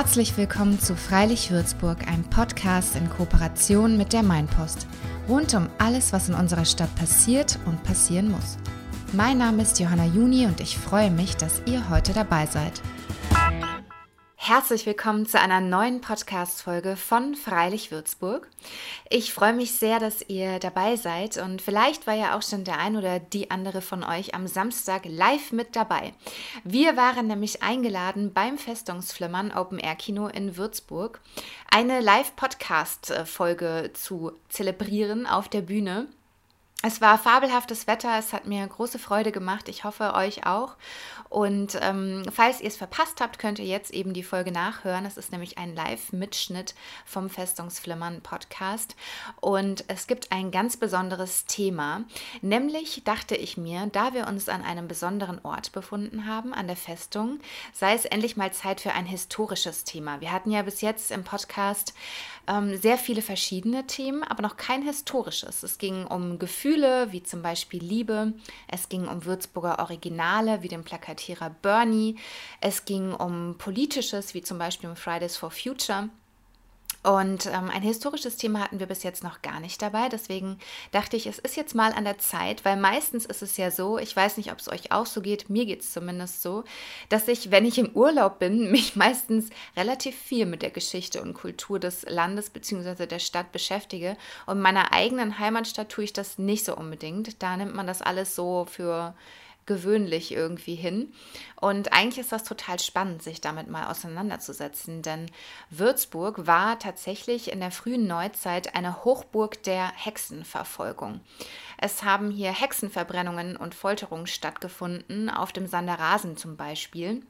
Herzlich willkommen zu Freilich Würzburg, einem Podcast in Kooperation mit der Mainpost. Rund um alles, was in unserer Stadt passiert und passieren muss. Mein Name ist Johanna Juni und ich freue mich, dass ihr heute dabei seid. Herzlich willkommen zu einer neuen Podcast-Folge von Freilich Würzburg. Ich freue mich sehr, dass ihr dabei seid und vielleicht war ja auch schon der ein oder die andere von euch am Samstag live mit dabei. Wir waren nämlich eingeladen beim Festungsflimmern Open Air Kino in Würzburg, eine Live-Podcast-Folge zu zelebrieren auf der Bühne. Es war fabelhaftes Wetter, es hat mir große Freude gemacht, ich hoffe euch auch. Und ähm, falls ihr es verpasst habt, könnt ihr jetzt eben die Folge nachhören. Es ist nämlich ein Live-Mitschnitt vom Festungsflimmern Podcast. Und es gibt ein ganz besonderes Thema. Nämlich dachte ich mir, da wir uns an einem besonderen Ort befunden haben, an der Festung, sei es endlich mal Zeit für ein historisches Thema. Wir hatten ja bis jetzt im Podcast ähm, sehr viele verschiedene Themen, aber noch kein historisches. Es ging um Gefühle, wie zum Beispiel Liebe. Es ging um Würzburger Originale, wie den Plakatierer Bernie. Es ging um Politisches, wie zum Beispiel um Fridays for Future. Und ähm, ein historisches Thema hatten wir bis jetzt noch gar nicht dabei. Deswegen dachte ich, es ist jetzt mal an der Zeit, weil meistens ist es ja so, ich weiß nicht, ob es euch auch so geht, mir geht es zumindest so, dass ich, wenn ich im Urlaub bin, mich meistens relativ viel mit der Geschichte und Kultur des Landes bzw. der Stadt beschäftige. Und in meiner eigenen Heimatstadt tue ich das nicht so unbedingt. Da nimmt man das alles so für gewöhnlich irgendwie hin. Und eigentlich ist das total spannend, sich damit mal auseinanderzusetzen, denn Würzburg war tatsächlich in der frühen Neuzeit eine Hochburg der Hexenverfolgung. Es haben hier Hexenverbrennungen und Folterungen stattgefunden, auf dem Sanderasen zum Beispiel.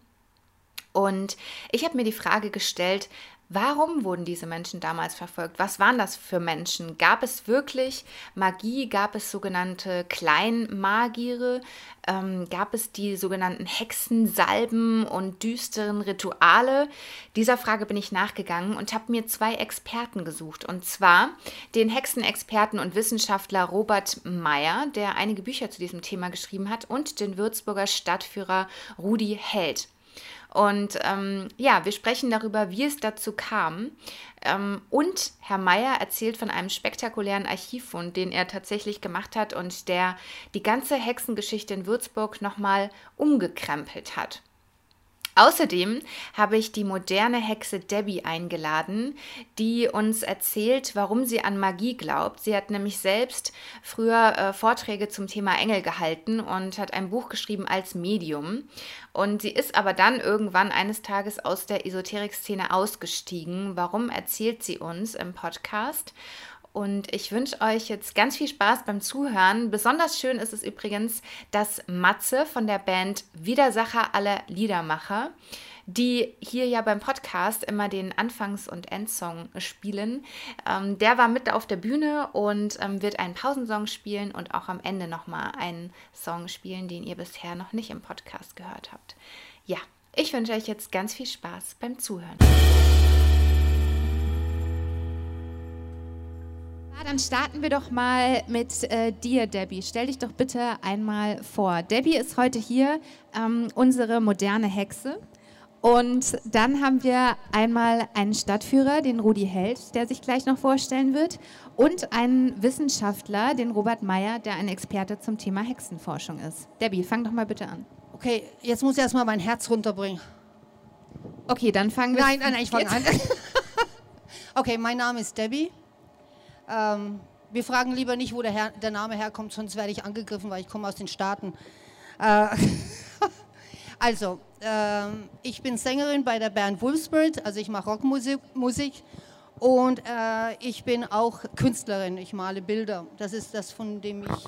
Und ich habe mir die Frage gestellt, Warum wurden diese Menschen damals verfolgt? Was waren das für Menschen? Gab es wirklich Magie? Gab es sogenannte Kleinmagiere? Ähm, gab es die sogenannten Hexensalben und düsteren Rituale? Dieser Frage bin ich nachgegangen und habe mir zwei Experten gesucht. Und zwar den Hexenexperten und Wissenschaftler Robert Meyer, der einige Bücher zu diesem Thema geschrieben hat, und den Würzburger Stadtführer Rudi Held. Und ähm, ja, wir sprechen darüber, wie es dazu kam. Ähm, und Herr Meyer erzählt von einem spektakulären Archivfund, den er tatsächlich gemacht hat und der die ganze Hexengeschichte in Würzburg nochmal umgekrempelt hat. Außerdem habe ich die moderne Hexe Debbie eingeladen, die uns erzählt, warum sie an Magie glaubt. Sie hat nämlich selbst früher äh, Vorträge zum Thema Engel gehalten und hat ein Buch geschrieben als Medium. Und sie ist aber dann irgendwann eines Tages aus der Esoterik-Szene ausgestiegen. Warum erzählt sie uns im Podcast? Und ich wünsche euch jetzt ganz viel Spaß beim Zuhören. Besonders schön ist es übrigens, dass Matze von der Band Widersacher aller Liedermacher, die hier ja beim Podcast immer den Anfangs- und Endsong spielen, ähm, der war mit auf der Bühne und ähm, wird einen Pausensong spielen und auch am Ende nochmal einen Song spielen, den ihr bisher noch nicht im Podcast gehört habt. Ja, ich wünsche euch jetzt ganz viel Spaß beim Zuhören. Dann starten wir doch mal mit äh, dir, Debbie. Stell dich doch bitte einmal vor. Debbie ist heute hier, ähm, unsere moderne Hexe. Und dann haben wir einmal einen Stadtführer, den Rudi Held, der sich gleich noch vorstellen wird, und einen Wissenschaftler, den Robert Meyer, der ein Experte zum Thema Hexenforschung ist. Debbie, fang doch mal bitte an. Okay, jetzt muss ich erstmal mein Herz runterbringen. Okay, dann fangen wir Nein, nein, nein ich fange an. okay, mein Name ist Debbie. Ähm, wir fragen lieber nicht, wo der, Herr, der, Name herkommt, sonst werde ich angegriffen, weil ich komme aus den Staaten. Äh, also, äh, ich bin Sängerin bei der Band Wolfsburg, also ich mache Rockmusik Musik, und äh, ich bin auch Künstlerin, ich male Bilder. Das ist das, von dem ich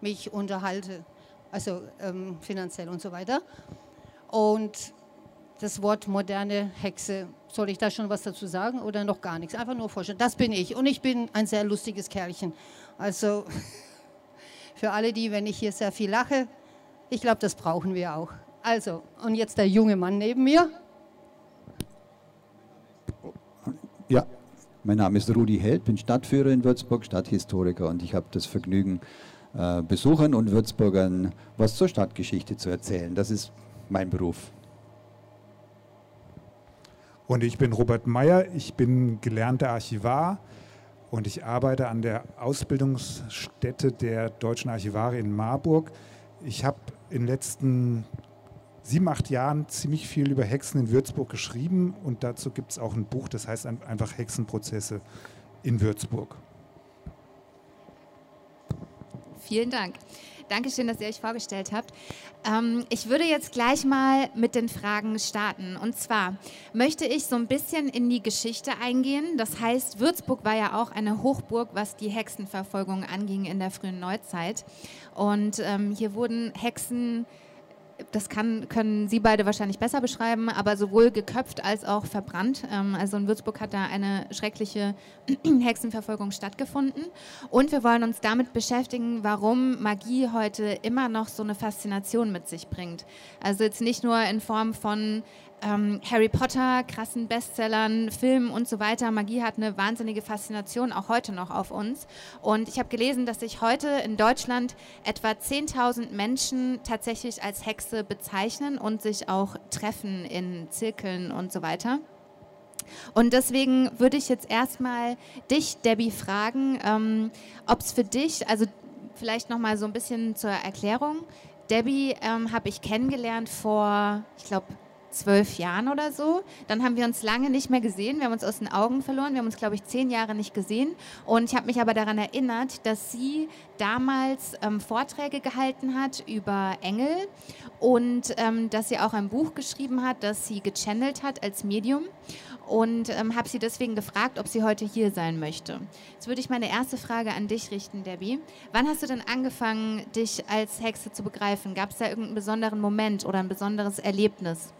mich unterhalte, also ähm, finanziell und so weiter. Und das Wort moderne Hexe. Soll ich da schon was dazu sagen oder noch gar nichts? Einfach nur vorstellen. Das bin ich und ich bin ein sehr lustiges Kerlchen. Also für alle die, wenn ich hier sehr viel lache, ich glaube, das brauchen wir auch. Also, und jetzt der junge Mann neben mir. Ja, mein Name ist Rudi Held, bin Stadtführer in Würzburg, Stadthistoriker und ich habe das Vergnügen, äh, Besuchern und Würzburgern was zur Stadtgeschichte zu erzählen. Das ist mein Beruf. Und ich bin Robert Meyer, ich bin gelernter Archivar und ich arbeite an der Ausbildungsstätte der Deutschen Archivare in Marburg. Ich habe in den letzten sieben, acht Jahren ziemlich viel über Hexen in Würzburg geschrieben und dazu gibt es auch ein Buch, das heißt einfach Hexenprozesse in Würzburg. Vielen Dank. Dankeschön, dass ihr euch vorgestellt habt. Ähm, ich würde jetzt gleich mal mit den Fragen starten. Und zwar möchte ich so ein bisschen in die Geschichte eingehen. Das heißt, Würzburg war ja auch eine Hochburg, was die Hexenverfolgung anging in der frühen Neuzeit. Und ähm, hier wurden Hexen das kann, können Sie beide wahrscheinlich besser beschreiben, aber sowohl geköpft als auch verbrannt. Ähm, also in Würzburg hat da eine schreckliche Hexenverfolgung stattgefunden. Und wir wollen uns damit beschäftigen, warum Magie heute immer noch so eine Faszination mit sich bringt. Also jetzt nicht nur in Form von ähm, Harry Potter, krassen Bestsellern, Filmen und so weiter. Magie hat eine wahnsinnige Faszination auch heute noch auf uns. Und ich habe gelesen, dass sich heute in Deutschland etwa 10.000 Menschen tatsächlich als Hexe bezeichnen und sich auch treffen in Zirkeln und so weiter. Und deswegen würde ich jetzt erstmal dich, Debbie, fragen, ähm, ob es für dich, also vielleicht nochmal so ein bisschen zur Erklärung. Debbie ähm, habe ich kennengelernt vor, ich glaube, zwölf Jahren oder so. Dann haben wir uns lange nicht mehr gesehen. Wir haben uns aus den Augen verloren. Wir haben uns, glaube ich, zehn Jahre nicht gesehen. Und ich habe mich aber daran erinnert, dass sie damals ähm, Vorträge gehalten hat über Engel und ähm, dass sie auch ein Buch geschrieben hat, das sie gechannelt hat als Medium. Und ähm, habe sie deswegen gefragt, ob sie heute hier sein möchte. Jetzt würde ich meine erste Frage an dich richten, Debbie. Wann hast du denn angefangen, dich als Hexe zu begreifen? Gab es da irgendeinen besonderen Moment oder ein besonderes Erlebnis?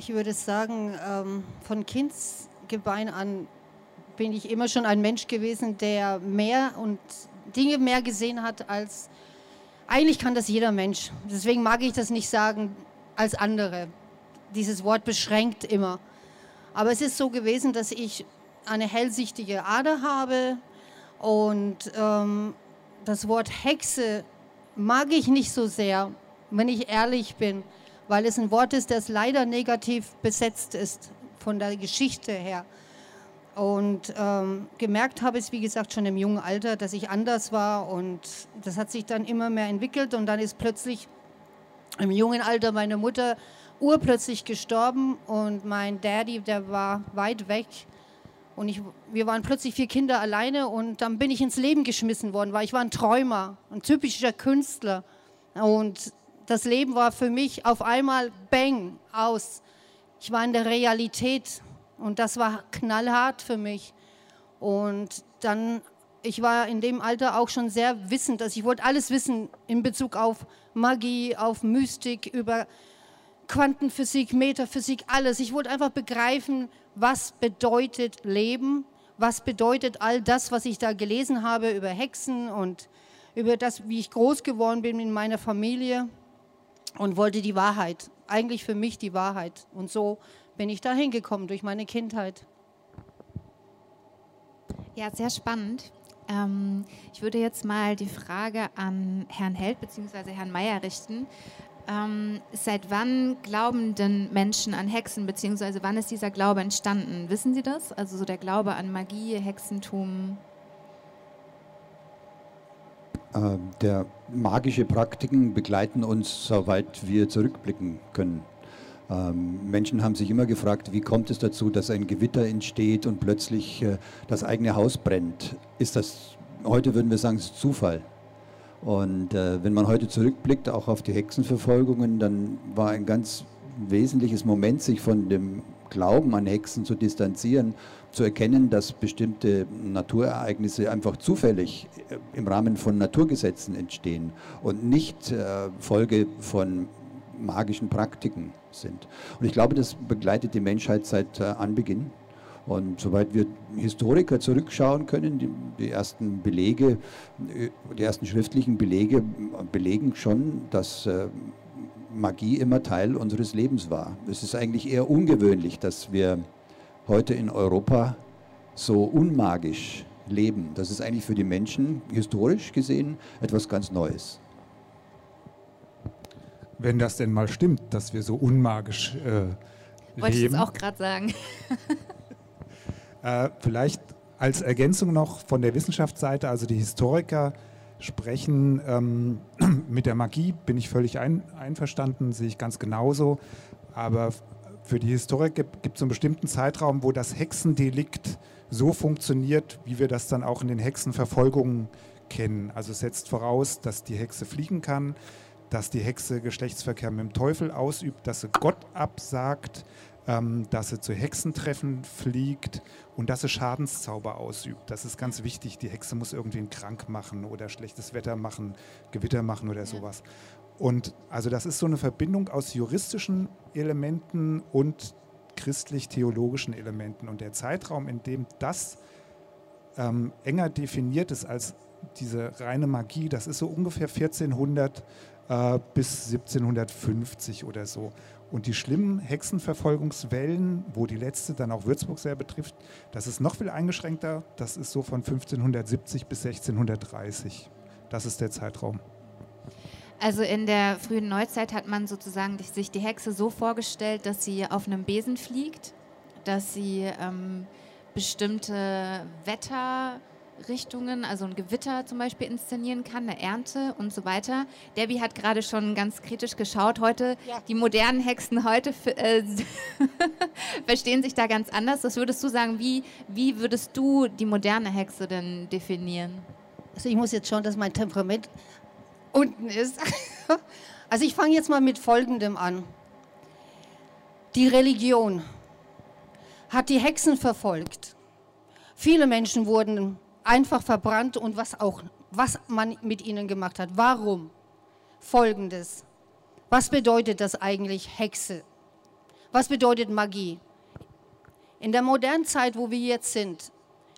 Ich würde sagen, ähm, von Kindsgebein an bin ich immer schon ein Mensch gewesen, der mehr und Dinge mehr gesehen hat als eigentlich kann das jeder Mensch. Deswegen mag ich das nicht sagen als andere. Dieses Wort beschränkt immer. Aber es ist so gewesen, dass ich eine hellsichtige Ader habe und ähm, das Wort Hexe mag ich nicht so sehr, wenn ich ehrlich bin weil es ein Wort ist, das leider negativ besetzt ist von der Geschichte her. Und ähm, gemerkt habe ich, wie gesagt, schon im jungen Alter, dass ich anders war. Und das hat sich dann immer mehr entwickelt. Und dann ist plötzlich im jungen Alter meine Mutter urplötzlich gestorben. Und mein Daddy, der war weit weg. Und ich, wir waren plötzlich vier Kinder alleine. Und dann bin ich ins Leben geschmissen worden, weil ich war ein Träumer, ein typischer Künstler. Und das Leben war für mich auf einmal bang aus. Ich war in der Realität und das war knallhart für mich. Und dann, ich war in dem Alter auch schon sehr wissend, dass ich wollte alles wissen in Bezug auf Magie, auf Mystik, über Quantenphysik, Metaphysik, alles. Ich wollte einfach begreifen, was bedeutet Leben, was bedeutet all das, was ich da gelesen habe über Hexen und über das, wie ich groß geworden bin in meiner Familie und wollte die Wahrheit, eigentlich für mich die Wahrheit. Und so bin ich da hingekommen durch meine Kindheit. Ja, sehr spannend. Ähm, ich würde jetzt mal die Frage an Herrn Held bzw. Herrn Meyer richten. Ähm, seit wann glauben denn Menschen an Hexen, beziehungsweise wann ist dieser Glaube entstanden? Wissen Sie das? Also so der Glaube an Magie, Hexentum, der magische Praktiken begleiten uns, soweit wir zurückblicken können. Ähm, Menschen haben sich immer gefragt, wie kommt es dazu, dass ein Gewitter entsteht und plötzlich äh, das eigene Haus brennt? Ist das, heute würden wir sagen, es ist Zufall. Und äh, wenn man heute zurückblickt, auch auf die Hexenverfolgungen, dann war ein ganz wesentliches Moment, sich von dem Glauben an Hexen zu distanzieren zu erkennen, dass bestimmte Naturereignisse einfach zufällig äh, im Rahmen von Naturgesetzen entstehen und nicht äh, Folge von magischen Praktiken sind. Und ich glaube, das begleitet die Menschheit seit äh, Anbeginn. Und soweit wir Historiker zurückschauen können, die, die, ersten Belege, die ersten schriftlichen Belege belegen schon, dass Magie immer Teil unseres Lebens war. Es ist eigentlich eher ungewöhnlich, dass wir heute in Europa so unmagisch leben. Das ist eigentlich für die Menschen historisch gesehen etwas ganz Neues. wenn das denn mal stimmt, dass wir so unmagisch äh, Wollte ich leben. jetzt auch gerade sagen. Äh, vielleicht als Ergänzung noch von der Wissenschaftsseite, also die Historiker sprechen ähm, mit der Magie, bin ich völlig ein, einverstanden, sehe ich ganz genauso. Aber für die Historiker gibt es einen bestimmten Zeitraum, wo das Hexendelikt so funktioniert, wie wir das dann auch in den Hexenverfolgungen kennen. Also setzt voraus, dass die Hexe fliegen kann, dass die Hexe Geschlechtsverkehr mit dem Teufel ausübt, dass sie Gott absagt, ähm, dass sie zu Hexentreffen fliegt und dass sie Schadenszauber ausübt. Das ist ganz wichtig. Die Hexe muss irgendwen krank machen oder schlechtes Wetter machen, Gewitter machen oder sowas. Und also das ist so eine Verbindung aus juristischen Elementen und christlich-theologischen Elementen. Und der Zeitraum, in dem das ähm, enger definiert ist als diese reine Magie, das ist so ungefähr 1400 äh, bis 1750 oder so. Und die schlimmen Hexenverfolgungswellen, wo die letzte dann auch Würzburg sehr betrifft, das ist noch viel eingeschränkter. Das ist so von 1570 bis 1630. Das ist der Zeitraum. Also in der frühen Neuzeit hat man sozusagen sich die Hexe so vorgestellt, dass sie auf einem Besen fliegt, dass sie ähm, bestimmte Wetterrichtungen, also ein Gewitter zum Beispiel inszenieren kann, eine Ernte und so weiter. Debbie hat gerade schon ganz kritisch geschaut. Heute, Ja. die modernen Hexen heute äh, verstehen sich da ganz anders. Was würdest du sagen, wie, wie würdest du die moderne Hexe denn definieren? Also ich muss jetzt schauen, dass mein Temperament unten ist. Also ich fange jetzt mal mit Folgendem an. Die Religion hat die Hexen verfolgt. Viele Menschen wurden einfach verbrannt und was auch, was man mit ihnen gemacht hat. Warum? Folgendes. Was bedeutet das eigentlich Hexe? Was bedeutet Magie? In der modernen Zeit, wo wir jetzt sind,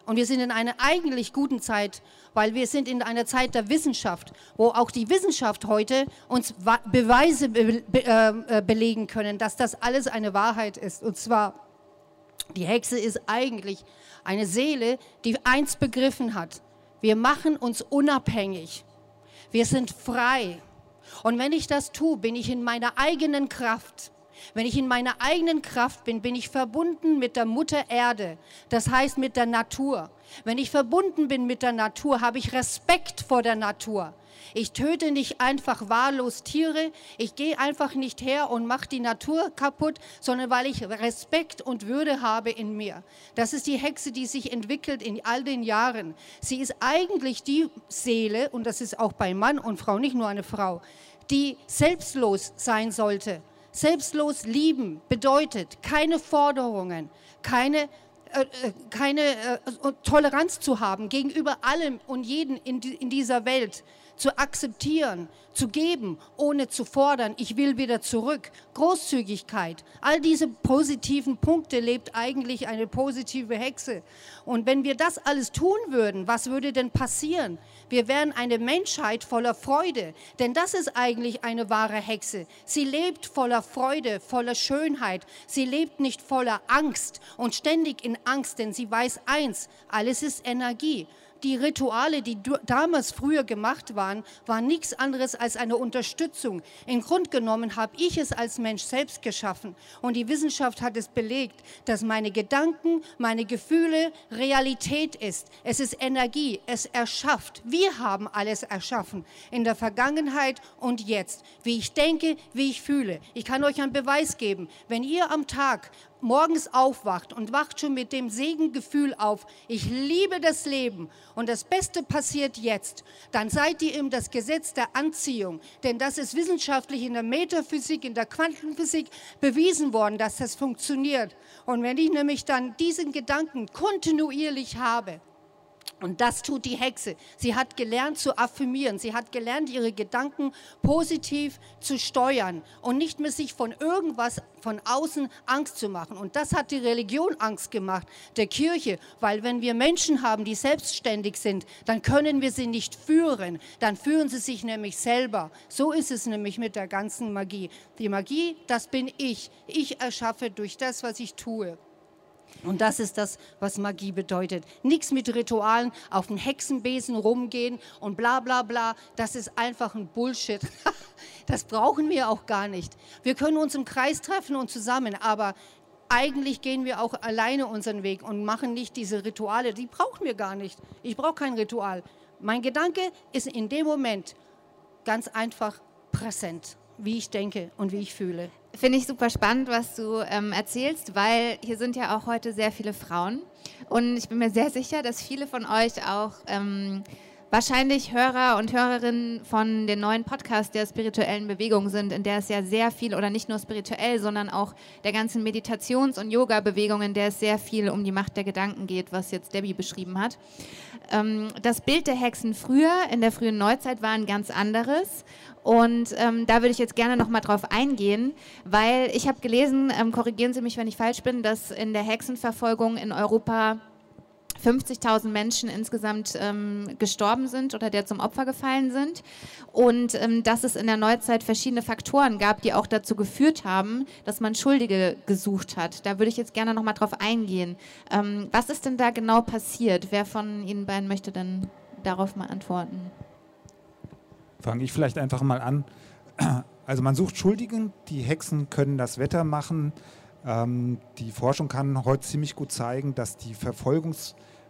und wir sind in einer eigentlich guten Zeit, weil wir sind in einer Zeit der Wissenschaft, wo auch die Wissenschaft heute uns Beweise be be äh, äh, belegen können, dass das alles eine Wahrheit ist. Und zwar, die Hexe ist eigentlich eine Seele, die eins begriffen hat. Wir machen uns unabhängig. Wir sind frei. Und wenn ich das tue, bin ich in meiner eigenen Kraft. Wenn ich in meiner eigenen Kraft bin, bin ich verbunden mit der Mutter Erde, das heißt mit der Natur. Wenn ich verbunden bin mit der Natur, habe ich Respekt vor der Natur. Ich töte nicht einfach wahllos Tiere, ich gehe einfach nicht her und mache die Natur kaputt, sondern weil ich Respekt und Würde habe in mir. Das ist die Hexe, die sich entwickelt in all den Jahren. Sie ist eigentlich die Seele, und das ist auch bei Mann und Frau, nicht nur eine Frau, die selbstlos sein sollte. Selbstlos lieben bedeutet keine Forderungen, keine, äh, äh, keine äh, Toleranz zu haben gegenüber allem und jeden in, die, in dieser Welt, zu akzeptieren, zu geben, ohne zu fordern, ich will wieder zurück. Großzügigkeit, all diese positiven Punkte lebt eigentlich eine positive Hexe. Und wenn wir das alles tun würden, was würde denn passieren? Wir wären eine Menschheit voller Freude, denn das ist eigentlich eine wahre Hexe. Sie lebt voller Freude, voller Schönheit. Sie lebt nicht voller Angst und ständig in Angst, denn sie weiß eins, alles ist Energie die Rituale, die damals früher gemacht waren, waren nichts anderes als eine Unterstützung. Im Grund genommen habe ich es als Mensch selbst geschaffen und die Wissenschaft hat es belegt, dass meine Gedanken, meine Gefühle Realität ist. Es ist Energie, es erschafft. Wir haben alles erschaffen in der Vergangenheit und jetzt. Wie ich denke, wie ich fühle. Ich kann euch einen Beweis geben. Wenn ihr am Tag morgens aufwacht und wacht schon mit dem Segengefühl auf, ich liebe das Leben und das Beste passiert jetzt, dann seid ihr im das Gesetz der Anziehung. Denn das ist wissenschaftlich in der Metaphysik, in der Quantenphysik bewiesen worden, dass das funktioniert. Und wenn ich nämlich dann diesen Gedanken kontinuierlich habe, und das tut die Hexe. Sie hat gelernt zu affirmieren. Sie hat gelernt, ihre Gedanken positiv zu steuern und nicht mehr sich von irgendwas von außen Angst zu machen. Und das hat die Religion Angst gemacht, der Kirche, weil wenn wir Menschen haben, die selbstständig sind, dann können wir sie nicht führen. Dann führen sie sich nämlich selber. So ist es nämlich mit der ganzen Magie. Die Magie, das bin ich. Ich erschaffe durch das, was ich tue. Und das ist das, was Magie bedeutet. Nichts mit Ritualen, auf den Hexenbesen rumgehen und bla bla bla. Das ist einfach ein Bullshit. Das brauchen wir auch gar nicht. Wir können uns im Kreis treffen und zusammen, aber eigentlich gehen wir auch alleine unseren Weg und machen nicht diese Rituale. Die brauchen wir gar nicht. Ich brauche kein Ritual. Mein Gedanke ist in dem Moment ganz einfach präsent, wie ich denke und wie ich fühle. Finde ich super spannend, was du ähm, erzählst, weil hier sind ja auch heute sehr viele Frauen. Und ich bin mir sehr sicher, dass viele von euch auch ähm, wahrscheinlich Hörer und Hörerinnen von den neuen Podcasts der spirituellen Bewegung sind, in der es ja sehr viel, oder nicht nur spirituell, sondern auch der ganzen Meditations- und Yoga-Bewegung, in der es sehr viel um die Macht der Gedanken geht, was jetzt Debbie beschrieben hat. Ähm, das Bild der Hexen früher, in der frühen Neuzeit, war ein ganz anderes. Und ähm, da würde ich jetzt gerne nochmal drauf eingehen, weil ich habe gelesen, ähm, korrigieren Sie mich, wenn ich falsch bin, dass in der Hexenverfolgung in Europa 50.000 Menschen insgesamt ähm, gestorben sind oder der zum Opfer gefallen sind. Und ähm, dass es in der Neuzeit verschiedene Faktoren gab, die auch dazu geführt haben, dass man Schuldige gesucht hat. Da würde ich jetzt gerne nochmal drauf eingehen. Ähm, was ist denn da genau passiert? Wer von Ihnen beiden möchte denn darauf mal antworten? fange ich vielleicht einfach mal an. Also man sucht Schuldigen, die Hexen können das Wetter machen. Ähm, die Forschung kann heute ziemlich gut zeigen, dass die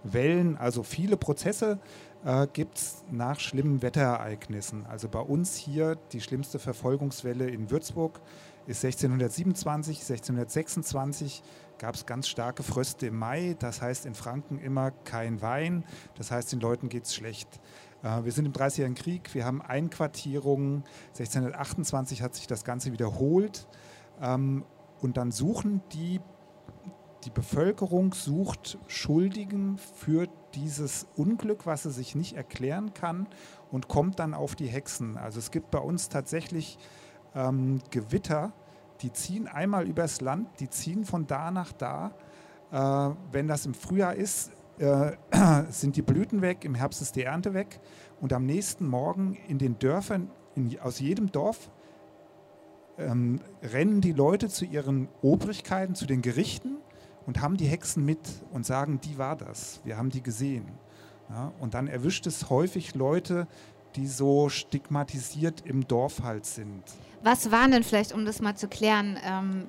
Verfolgungswellen, also viele Prozesse äh, gibt es nach schlimmen Wetterereignissen. Also bei uns hier die schlimmste Verfolgungswelle in Würzburg ist 1627, 1626 gab es ganz starke Fröste im Mai. Das heißt in Franken immer kein Wein. Das heißt den Leuten geht es schlecht. Äh, wir sind im Dreißigjährigen Krieg, wir haben Einquartierungen. 1628 hat sich das Ganze wiederholt. Ähm, und dann suchen die, die Bevölkerung sucht Schuldigen für dieses Unglück, was sie sich nicht erklären kann und kommt dann auf die Hexen. Also es gibt bei uns tatsächlich ähm, Gewitter, die ziehen einmal übers Land, die ziehen von da nach da. Äh, wenn das im Frühjahr ist, äh, sind die Blüten weg, im Herbst ist die Ernte weg und am nächsten Morgen in den Dörfern, in, aus jedem Dorf, ähm, rennen die Leute zu ihren Obrigkeiten, zu den Gerichten und haben die Hexen mit und sagen, die war das, wir haben die gesehen. Ja, und dann erwischt es häufig Leute, die so stigmatisiert im Dorf halt sind. Was waren denn vielleicht, um das mal zu klären, ähm,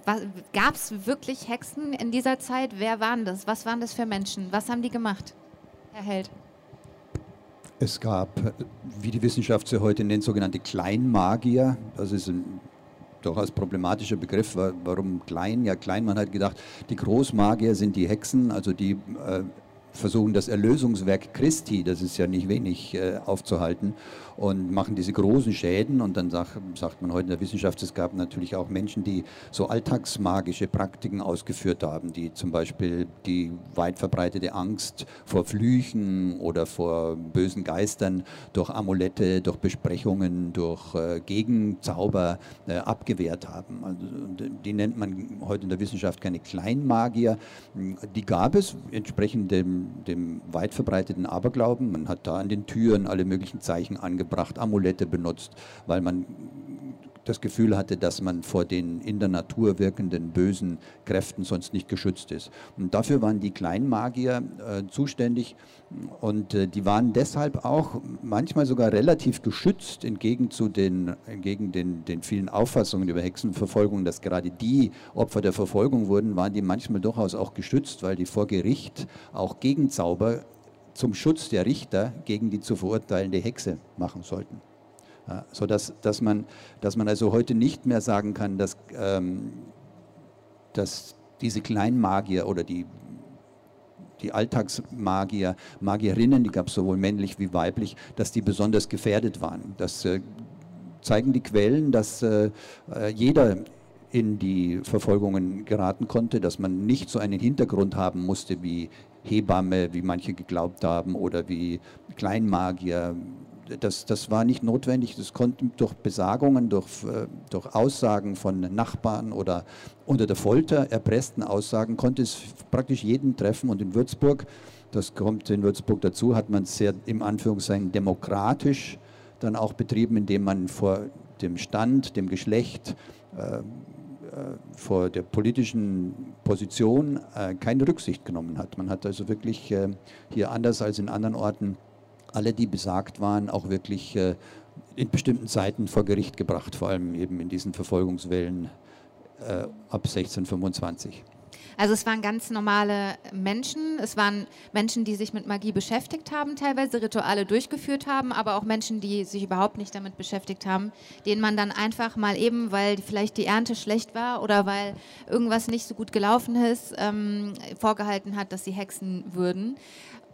gab es wirklich Hexen in dieser Zeit? Wer waren das? Was waren das für Menschen? Was haben die gemacht, Herr Held? Es gab, wie die Wissenschaft sie heute nennt, sogenannte Kleinmagier. Das ist ein durchaus problematischer Begriff. Warum klein? Ja, klein, man hat gedacht, die Großmagier sind die Hexen, also die äh, versuchen das Erlösungswerk Christi, das ist ja nicht wenig, äh, aufzuhalten und machen diese großen Schäden. Und dann sag, sagt man heute in der Wissenschaft, es gab natürlich auch Menschen, die so alltagsmagische Praktiken ausgeführt haben, die zum Beispiel die weit verbreitete Angst vor Flüchen oder vor bösen Geistern durch Amulette, durch Besprechungen, durch äh, Gegenzauber äh, abgewehrt haben. Also, die nennt man heute in der Wissenschaft keine Kleinmagier. Die gab es entsprechend dem, dem weit verbreiteten Aberglauben. Man hat da an den Türen alle möglichen Zeichen angebracht angebracht, Amulette benutzt, weil man das Gefühl hatte, dass man vor den in der Natur wirkenden bösen Kräften sonst nicht geschützt ist. Und dafür waren die Kleinmagier äh, zuständig und äh, die waren deshalb auch manchmal sogar relativ geschützt, entgegen zu den, entgegen den, den vielen Auffassungen über Hexenverfolgung, dass gerade die Opfer der Verfolgung wurden, waren die manchmal durchaus auch geschützt, weil die vor Gericht auch Gegenzauber zum Schutz der Richter gegen die zu verurteilende Hexe machen sollten. Ja, so dass, dass, man, dass man also heute nicht mehr sagen kann, dass, ähm, dass diese Kleinmagier oder die, die Alltagsmagier, Magierinnen, die gab es sowohl männlich wie weiblich, dass die besonders gefährdet waren. Das äh, zeigen die Quellen, dass äh, äh jeder in die Verfolgungen geraten konnte, dass man nicht so einen Hintergrund haben musste wie Hebamme, wie manche geglaubt haben, oder wie Kleinmagier. Das, das war nicht notwendig. Das konnte durch Besagungen, durch, äh, durch Aussagen von Nachbarn oder unter der Folter erpressten Aussagen, konnte es praktisch jeden treffen. Und in Würzburg, das kommt in Würzburg dazu, hat man es sehr im Anführungszeichen demokratisch dann auch betrieben, indem man vor dem Stand, dem Geschlecht, äh, vor der politischen Position äh, keine Rücksicht genommen hat. Man hat also wirklich äh, hier anders als in anderen Orten alle, die besagt waren, auch wirklich äh, in bestimmten Zeiten vor Gericht gebracht, vor allem eben in diesen Verfolgungswellen äh, ab 1625. Also es waren ganz normale Menschen, es waren Menschen, die sich mit Magie beschäftigt haben, teilweise Rituale durchgeführt haben, aber auch Menschen, die sich überhaupt nicht damit beschäftigt haben, denen man dann einfach mal eben, weil vielleicht die Ernte schlecht war oder weil irgendwas nicht so gut gelaufen ist, ähm, vorgehalten hat, dass sie Hexen würden.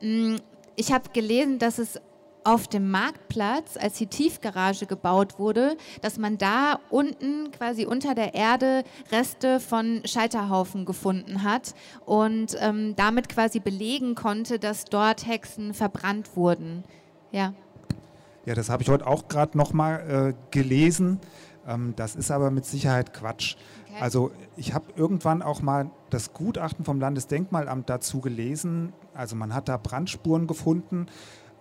Mm, ich habe gelesen, dass es auf dem Marktplatz, als die Tiefgarage gebaut wurde, dass man da unten quasi unter der Erde Reste von Scheiterhaufen gefunden hat und ähm, damit quasi belegen konnte, dass dort Hexen verbrannt wurden. Ja. Ja, das habe ich heute auch gerade nochmal äh, gelesen. Ähm, das ist aber mit Sicherheit Quatsch. Okay. Also ich habe irgendwann auch mal das Gutachten vom Landesdenkmalamt dazu gelesen. Also man hat da Brandspuren gefunden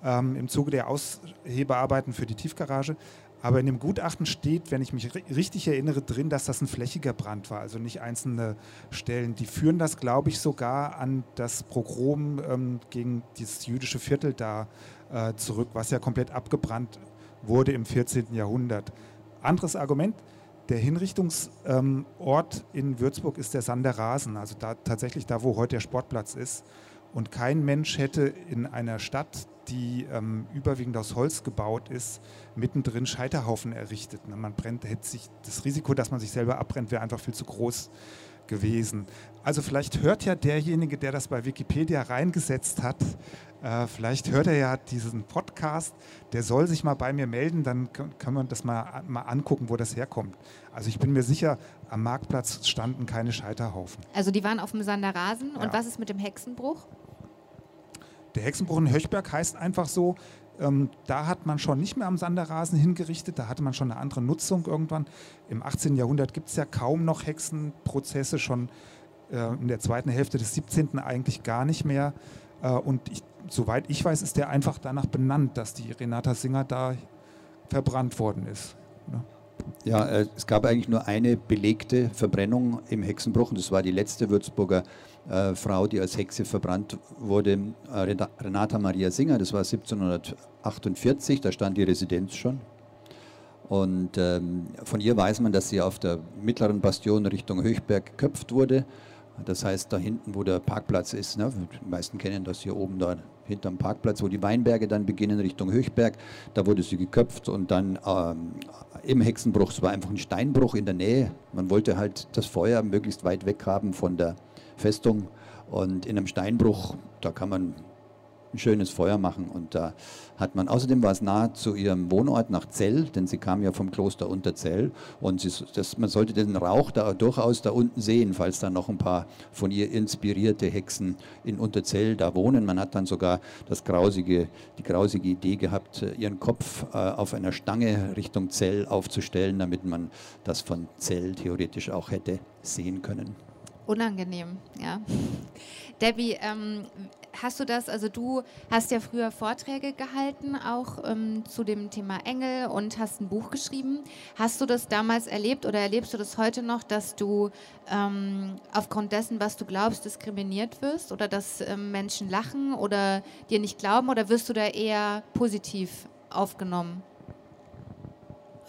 ähm, im Zuge der Aushebearbeiten für die Tiefgarage. Aber in dem Gutachten steht, wenn ich mich richtig erinnere, drin, dass das ein flächiger Brand war, also nicht einzelne Stellen. Die führen das, glaube ich, sogar an das Pogrom ähm, gegen dieses jüdische Viertel da äh, zurück, was ja komplett abgebrannt wurde im 14. Jahrhundert. Anderes Argument, der Hinrichtungsort ähm, in Würzburg ist der Sander Rasen, also da, tatsächlich da, wo heute der Sportplatz ist. Und kein Mensch hätte in einer Stadt, die ähm, überwiegend aus Holz gebaut ist, mittendrin Scheiterhaufen errichtet. Ne? Man brennt, hätte sich, das Risiko, dass man sich selber abbrennt, wäre einfach viel zu groß gewesen. Also vielleicht hört ja derjenige, der das bei Wikipedia reingesetzt hat, äh, vielleicht hört er ja diesen Podcast, der soll sich mal bei mir melden, dann kann man das mal, mal angucken, wo das herkommt. Also ich bin mir sicher, am Marktplatz standen keine Scheiterhaufen. Also die waren auf dem Sanderrasen. Ja. Und was ist mit dem Hexenbruch? Der Hexenbruch in Höchberg heißt einfach so, ähm, da hat man schon nicht mehr am Sanderrasen hingerichtet, da hatte man schon eine andere Nutzung irgendwann. Im 18. Jahrhundert gibt es ja kaum noch Hexenprozesse, schon äh, in der zweiten Hälfte des 17. eigentlich gar nicht mehr. Äh, und ich, soweit ich weiß, ist der einfach danach benannt, dass die Renata Singer da verbrannt worden ist. Ne? Ja, äh, es gab eigentlich nur eine belegte Verbrennung im Hexenbruch und das war die letzte Würzburger äh, Frau, die als Hexe verbrannt wurde, äh, Renata Maria Singer. Das war 1748, da stand die Residenz schon. Und ähm, von ihr weiß man, dass sie auf der mittleren Bastion Richtung Höchberg geköpft wurde. Das heißt, da hinten, wo der Parkplatz ist, ne, die meisten kennen das hier oben da hinterm Parkplatz, wo die Weinberge dann beginnen Richtung Höchberg, da wurde sie geköpft und dann ähm, im Hexenbruch, es war einfach ein Steinbruch in der Nähe. Man wollte halt das Feuer möglichst weit weg haben von der Festung und in einem Steinbruch, da kann man ein schönes Feuer machen. Und da hat man, außerdem war es nahe zu ihrem Wohnort nach Zell, denn sie kam ja vom Kloster Unterzell. Und sie, das, man sollte den Rauch da durchaus da unten sehen, falls da noch ein paar von ihr inspirierte Hexen in Unterzell da wohnen. Man hat dann sogar das grausige, die grausige Idee gehabt, ihren Kopf äh, auf einer Stange Richtung Zell aufzustellen, damit man das von Zell theoretisch auch hätte sehen können. Unangenehm, ja. Debbie, ähm, hast du das, also du hast ja früher Vorträge gehalten, auch ähm, zu dem Thema Engel und hast ein Buch geschrieben. Hast du das damals erlebt oder erlebst du das heute noch, dass du ähm, aufgrund dessen, was du glaubst, diskriminiert wirst oder dass ähm, Menschen lachen oder dir nicht glauben oder wirst du da eher positiv aufgenommen?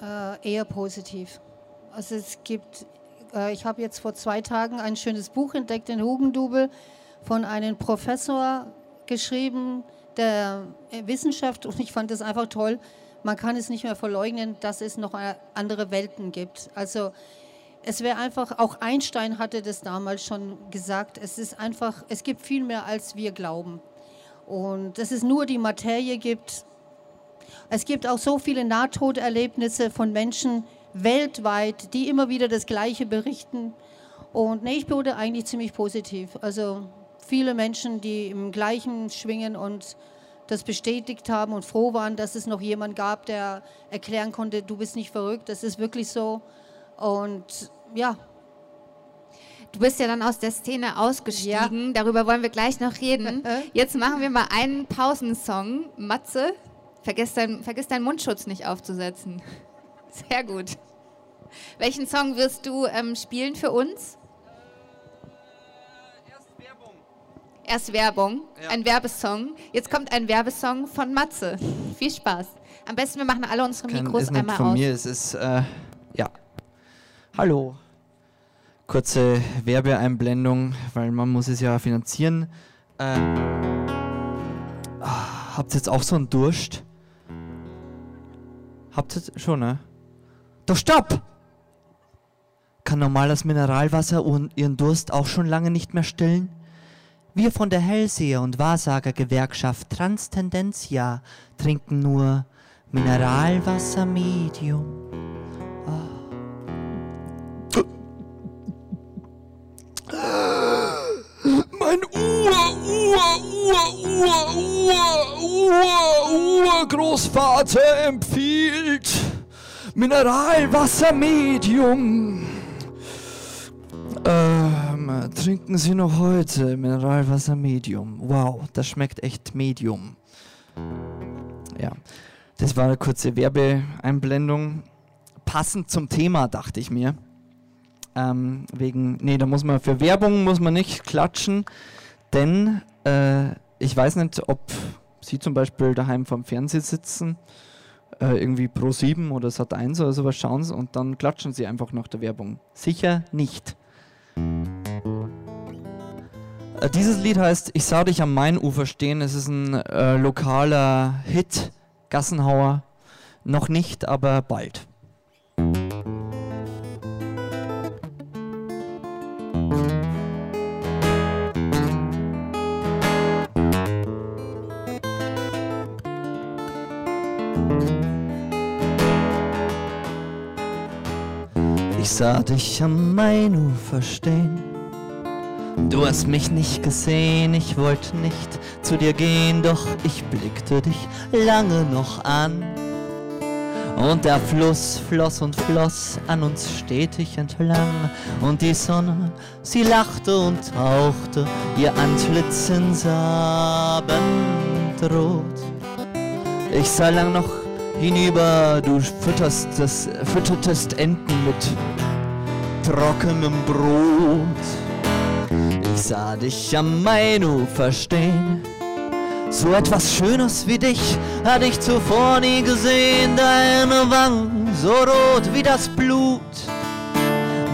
Äh, eher positiv. Also es gibt äh, ich habe jetzt vor zwei Tagen ein schönes Buch entdeckt in Hugendubel von einem Professor geschrieben der Wissenschaft und ich fand das einfach toll. Man kann es nicht mehr verleugnen, dass es noch andere Welten gibt. Also es wäre einfach, auch Einstein hatte das damals schon gesagt, es ist einfach, es gibt viel mehr, als wir glauben. Und dass es nur die Materie gibt. Es gibt auch so viele Nahtoderlebnisse von Menschen, weltweit, die immer wieder das Gleiche berichten. Und nee, ich wurde eigentlich ziemlich positiv. Also viele Menschen, die im Gleichen schwingen und das bestätigt haben und froh waren, dass es noch jemand gab, der erklären konnte, du bist nicht verrückt, das ist wirklich so. Und ja. Du bist ja dann aus der Szene ausgestiegen, ja. darüber wollen wir gleich noch reden. Jetzt machen wir mal einen Pausensong. Matze, vergiss, dein, vergiss deinen Mundschutz nicht aufzusetzen. Sehr gut. Welchen Song wirst du ähm, spielen für uns? Erst Werbung. Erst Werbung, Ja. ein Werbesong. Jetzt kommt ein Werbesong von Matze. Viel Spaß. Am besten, wir machen alle unsere Mikros ist nicht einmal von aus. mir, es ist, äh, ja. Hallo. Kurze Werbeeinblendung, weil man muss es ja finanzieren. Äh, ah, habt ihr jetzt auch so einen Durst? Habt ihr schon, ne? Doch stopp! Kann normales Mineralwasser und ihren Durst auch schon lange nicht mehr stillen? Wir von der Hellseher- und Wahrsager-Gewerkschaft Transtendentia trinken nur Mineralwasser Medium. Mein Ur, Ur, Ur, Ur, Ur, Ur, Urgroßvater empfiehlt Mineralwasser Medium. Trinken Sie noch heute Mineralwasser Medium. Wow, das schmeckt echt Medium. Ja, das war eine kurze Werbeeinblendung. Passend zum Thema, dachte ich mir. Ähm, wegen, nee, da muss man für Werbung muss man nicht klatschen, denn äh, ich weiß nicht, ob Sie zum Beispiel daheim vom Fernseher sitzen, äh, irgendwie Pro 7 oder Sat 1 oder sowas schauen und dann klatschen Sie einfach nach der Werbung. Sicher nicht. Äh, dieses Lied heißt Ich sah dich am Mainufer stehen. Es ist ein äh, lokaler Hit, Gassenhauer. Noch nicht, aber bald. Ich sah dich am Mainufer stehen. Du hast mich nicht gesehen, ich wollte nicht zu dir gehen, doch ich blickte dich lange noch an. Und der Fluss floss und floss an uns stetig entlang. Und die Sonne, sie lachte und tauchte ihr Antlitz ins Abendrot. Ich sah lang noch hinüber, du fütterst füttertest Enten mit trockenem Brot. Ich sah dich am Mainufer stehen. So etwas Schönes wie dich hatte ich zuvor nie gesehen. Deine Wangen so rot wie das Blut,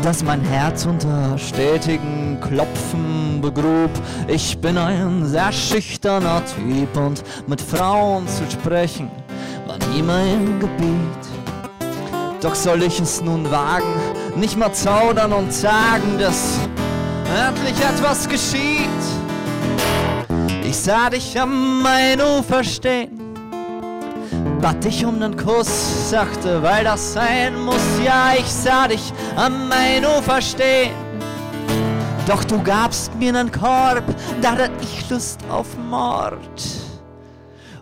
das mein Herz unter stetigen Klopfen begrub. Ich bin ein sehr schüchterner Typ und mit Frauen zu sprechen war nie mein Gebiet. Doch soll ich es nun wagen, nicht mal zaudern und sagen, dass endlich etwas geschieht. Ich sah dich am Mainufer stehen, bat dich um nen Kuss, sagte, weil das sein muss. Ja, ich sah dich am Mainufer stehen. Doch du gabst mir nen Korb, da hatte ich Lust auf Mord.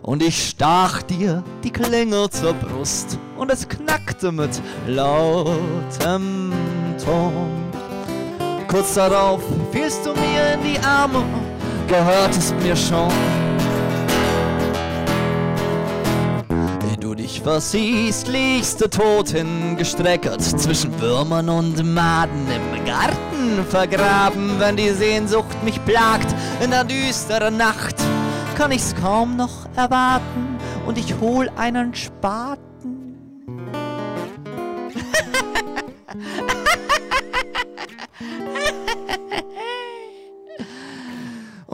Und ich stach dir die Klinge zur Brust und es knackte mit lautem Ton. Kurz darauf fielst du mir in die Arme, gehört es mir schon. Ehe du dich versiehst, liegst du tot hingestreckert zwischen Würmern und Maden im Garten vergraben. Wenn die Sehnsucht mich plagt in der düsteren Nacht, kann ich's kaum noch erwarten und ich hol einen Spaten.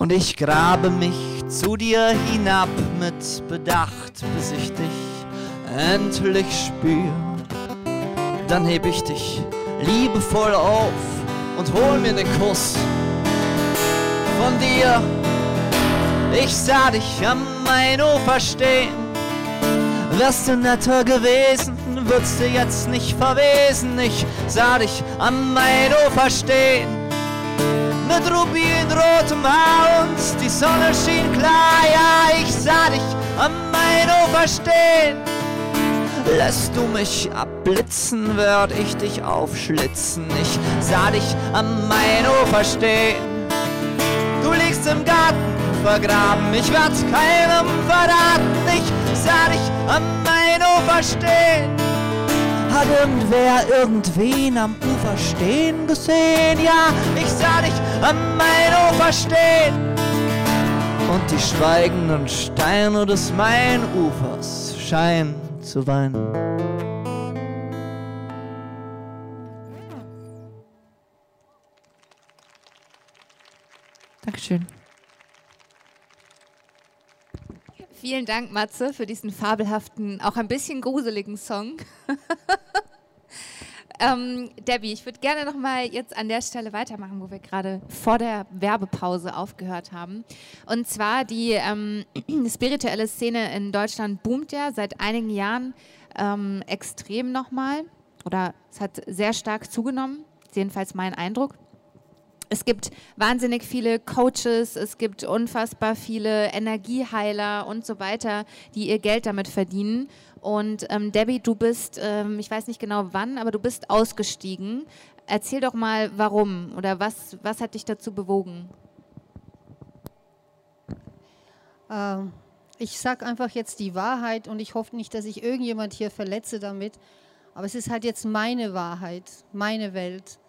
Und ich grabe mich zu dir hinab mit Bedacht, bis ich dich endlich spür. Dann heb ich dich liebevoll auf und hol mir den Kuss von dir. Ich sah dich am Mainufer stehen. Wärst du netter gewesen, würdest du jetzt nicht verwesen. Ich sah dich am Mainufer stehen mit rubinrotem und die Sonne schien klar. Ja, ich sah dich am Mainufer stehen. Lässt du mich abblitzen, werd ich dich aufschlitzen. Ich sah dich am Mainufer stehen. Du liegst im Garten vergraben, ich werd's keinem verraten. Ich sah dich am Mainufer stehen. Hat irgendwer irgendwen am Ufer stehen gesehen? Ja, ich sah dich an mein Ufer stehen. Und die schweigenden Steine des Mainufers scheinen zu weinen. Dankeschön. Vielen Dank, Matze, für diesen fabelhaften, auch ein bisschen gruseligen Song. ähm, Debbie, ich würde gerne noch mal jetzt an der Stelle weitermachen, wo wir gerade vor der Werbepause aufgehört haben. Und zwar die ähm, spirituelle Szene in Deutschland boomt ja seit einigen Jahren ähm, extrem nochmal. Oder es hat sehr stark zugenommen, jedenfalls mein Eindruck. Es gibt wahnsinnig viele Coaches, es gibt unfassbar viele Energieheiler und so weiter, die ihr Geld damit verdienen. Und ähm, Debbie, du bist, ähm, ich weiß nicht genau wann, aber du bist ausgestiegen. Erzähl doch mal, warum oder was, was hat dich dazu bewogen? Ähm, ich sage einfach jetzt die Wahrheit und ich hoffe nicht, dass ich irgendjemand hier verletze damit. Aber es ist halt jetzt meine Wahrheit, meine Welt.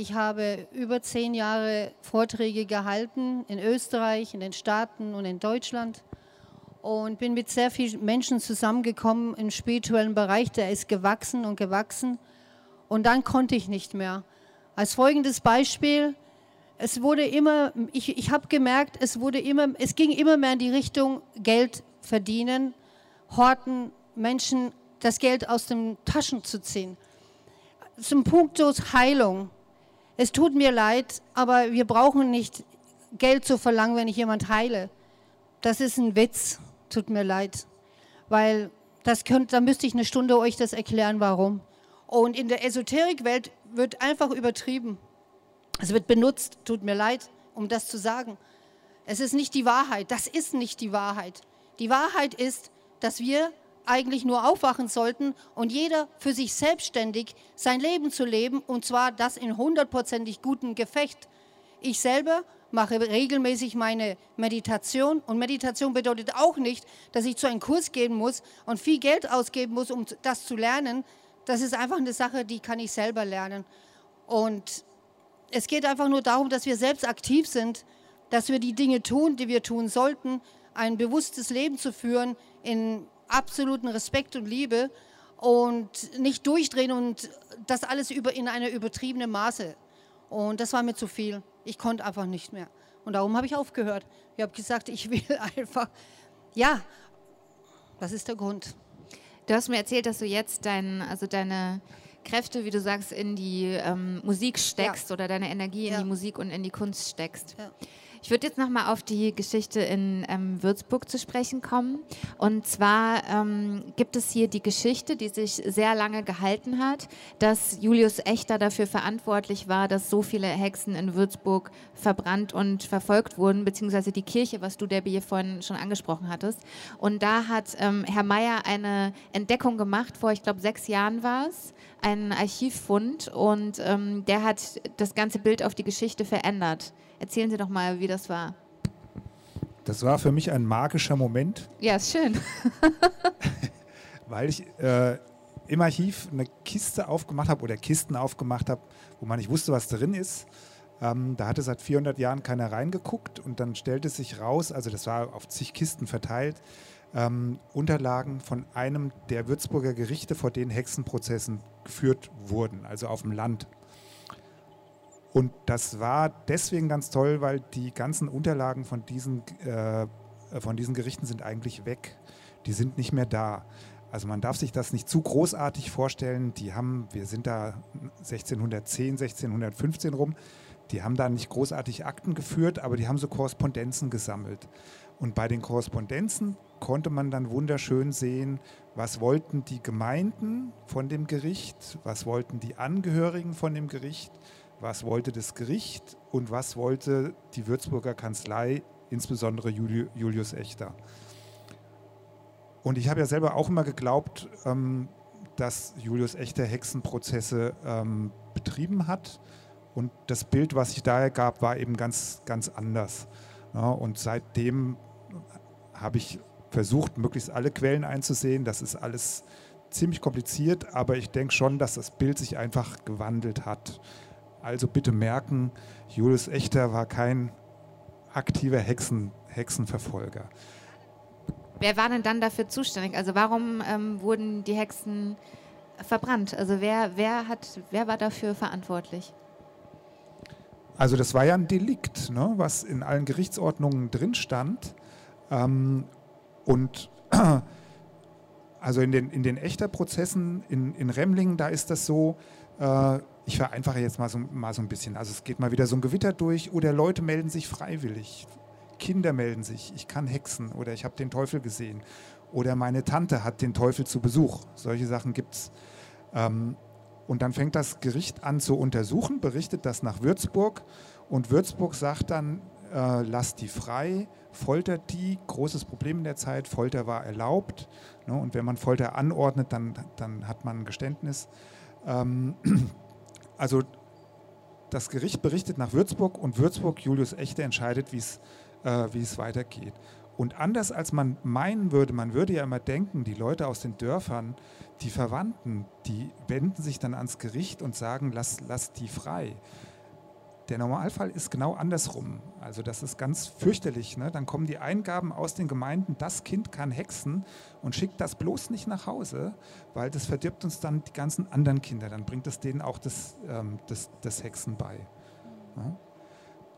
Ich habe über zehn Jahre Vorträge gehalten in Österreich, in den Staaten und in Deutschland und bin mit sehr vielen Menschen zusammengekommen im spirituellen Bereich. Der ist gewachsen und gewachsen und dann konnte ich nicht mehr. Als folgendes Beispiel, es wurde immer, ich, ich habe gemerkt, es wurde immer, es ging immer mehr in die Richtung Geld verdienen, horten, Menschen das Geld aus den Taschen zu ziehen. Zum Punkt Heilung es tut mir leid, aber wir brauchen nicht Geld zu verlangen, wenn ich jemand heile. Das ist ein Witz, tut mir leid. Weil das könnt, da müsste ich eine Stunde euch das erklären, warum. Und in der Esoterikwelt wird einfach übertrieben. Es wird benutzt, tut mir leid, um das zu sagen. Es ist nicht die Wahrheit. Das ist nicht die Wahrheit. Die Wahrheit ist, dass wir eigentlich nur aufwachen sollten und jeder für sich selbstständig sein Leben zu leben und zwar das in hundertprozentig guten Gefecht. Ich selber mache regelmäßig meine Meditation und Meditation bedeutet auch nicht, dass ich zu einem Kurs gehen muss und viel Geld ausgeben muss, um das zu lernen. Das ist einfach eine Sache, die kann ich selber lernen. Und es geht einfach nur darum, dass wir selbst aktiv sind, dass wir die Dinge tun, die wir tun sollten, ein bewusstes Leben zu führen in absoluten Respekt und Liebe und nicht durchdrehen und das alles über, in einer übertriebenen Maße. Und das war mir zu viel. Ich konnte einfach nicht mehr. Und darum habe ich aufgehört. Ich habe gesagt, ich will einfach, ja, das ist der Grund. Du hast mir erzählt, dass du jetzt dein, also deine Kräfte, wie du sagst, in die ähm, Musik steckst ja. oder deine Energie in ja. die Musik und in die Kunst steckst. Ja. Ich würde jetzt nochmal auf die Geschichte in ähm, Würzburg zu sprechen kommen. Und zwar ähm, gibt es hier die Geschichte, die sich sehr lange gehalten hat, dass Julius Echter dafür verantwortlich war, dass so viele Hexen in Würzburg verbrannt und verfolgt wurden, beziehungsweise die Kirche, was du, Debbie, vorhin schon angesprochen hattest. Und da hat ähm, Herr Meier eine Entdeckung gemacht, vor, ich glaube, sechs Jahren war es, einen Archivfund und ähm, der hat das ganze Bild auf die Geschichte verändert. Erzählen Sie doch mal, wie das war. Das war für mich ein magischer Moment. Ja, ist schön. weil ich äh, im Archiv eine Kiste aufgemacht habe oder Kisten aufgemacht habe, wo man nicht wusste, was drin ist. Ähm, da hatte seit 400 Jahren keiner reingeguckt und dann stellte sich raus, also das war auf zig Kisten verteilt, ähm, Unterlagen von einem der Würzburger Gerichte, vor denen Hexenprozessen geführt wurden, also auf dem Land. Und das war deswegen ganz toll, weil die ganzen Unterlagen von diesen, äh, von diesen Gerichten sind eigentlich weg. Die sind nicht mehr da. Also man darf sich das nicht zu großartig vorstellen. Die haben, wir sind da 1610, 1615 rum, die haben da nicht großartig Akten geführt, aber die haben so Korrespondenzen gesammelt. Und bei den Korrespondenzen konnte man dann wunderschön sehen, was wollten die Gemeinden von dem Gericht, was wollten die Angehörigen von dem Gericht, was wollte das Gericht und was wollte die Würzburger Kanzlei, insbesondere Julius Echter. Und ich habe ja selber auch immer geglaubt, ähm, dass Julius Echter Hexenprozesse ähm, betrieben hat. Und das Bild, was sich daher gab, war eben ganz, ganz anders. und seitdem habe ich versucht, möglichst alle Quellen einzusehen. Das ist alles ziemlich kompliziert, aber ich denke schon, dass das Bild sich einfach gewandelt hat. Also bitte merken, Julius Echter war kein aktiver Hexen, Hexenverfolger. Wer war denn dann dafür zuständig? Also warum ähm, wurden die Hexen verbrannt? Also wer, wer, hat, wer war dafür verantwortlich? Also das war ja ein Delikt, ne, was in allen Gerichtsordnungen drin stand. Ähm, und also in den, in den Echterprozessen in, in Remlingen, da ist das so, äh, ich vereinfache jetzt mal so, mal so ein bisschen. Also es geht mal wieder so ein Gewitter durch oder Leute melden sich freiwillig. Kinder melden sich, ich kann hexen oder ich habe den Teufel gesehen oder meine Tante hat den Teufel zu Besuch. Solche Sachen gibt es. Ähm, und dann fängt das Gericht an zu untersuchen, berichtet das nach Würzburg und Würzburg sagt dann, äh, lasst die frei, foltert die. Großes Problem in der Zeit, Folter war erlaubt. Ne, und wenn man Folter anordnet, dann, dann hat man ein Geständnis. Ähm, also das Gericht berichtet nach Würzburg und Würzburg, Julius Echte, entscheidet, wie äh, es weitergeht. Und anders als man meinen würde, man würde ja immer denken, die Leute aus den Dörfern, die Verwandten, die wenden sich dann ans Gericht und sagen, lass, lass die frei. Der Normalfall ist genau andersrum. Also das ist ganz fürchterlich. Ne? Dann kommen die Eingaben aus den Gemeinden, das Kind kann hexen und schickt das bloß nicht nach Hause, weil das verdirbt uns dann die ganzen anderen Kinder. Dann bringt es denen auch das, ähm, das, das Hexen bei. Ja?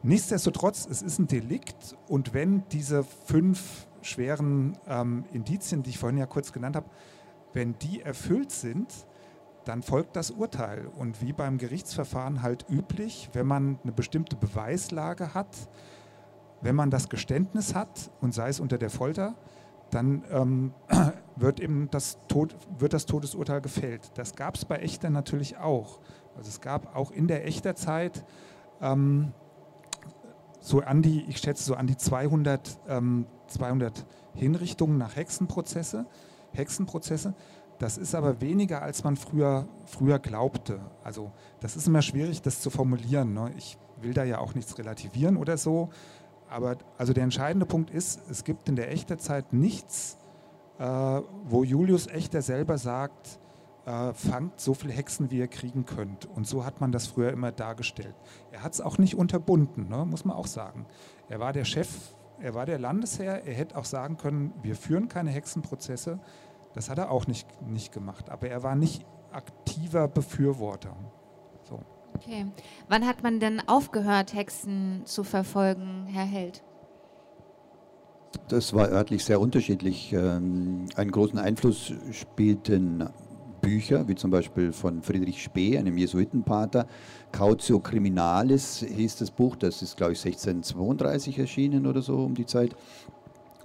Nichtsdestotrotz, es ist ein Delikt und wenn diese fünf schweren ähm, Indizien, die ich vorhin ja kurz genannt habe, wenn die erfüllt sind, dann folgt das Urteil. Und wie beim Gerichtsverfahren halt üblich, wenn man eine bestimmte Beweislage hat, wenn man das Geständnis hat und sei es unter der Folter, dann ähm, wird eben das, Tod, wird das Todesurteil gefällt. Das gab es bei Echter natürlich auch. Also es gab auch in der Echterzeit ähm, so an die, ich schätze so an die 200, ähm, 200 Hinrichtungen nach Hexenprozesse, Hexenprozesse. Das ist aber weniger, als man früher, früher glaubte. Also das ist immer schwierig, das zu formulieren. Ne? Ich will da ja auch nichts relativieren oder so. Aber also der entscheidende Punkt ist, es gibt in der Echterzeit nichts, äh, wo Julius Echter selber sagt, äh, fangt so viele Hexen, wie ihr kriegen könnt. Und so hat man das früher immer dargestellt. Er hat es auch nicht unterbunden, ne? muss man auch sagen. Er war der Chef, er war der Landesherr, er hätte auch sagen können, wir führen keine Hexenprozesse, das hat er auch nicht, nicht gemacht. Aber er war nicht aktiver Befürworter. So. Okay. Wann hat man denn aufgehört, Hexen zu verfolgen, Herr Held? Das war örtlich sehr unterschiedlich. Ähm, einen großen Einfluss spielten Bücher, wie zum Beispiel von Friedrich Spee, einem Jesuitenpater. Cautio Criminalis hieß das Buch, das ist, glaube ich, 1632 erschienen oder so um die Zeit.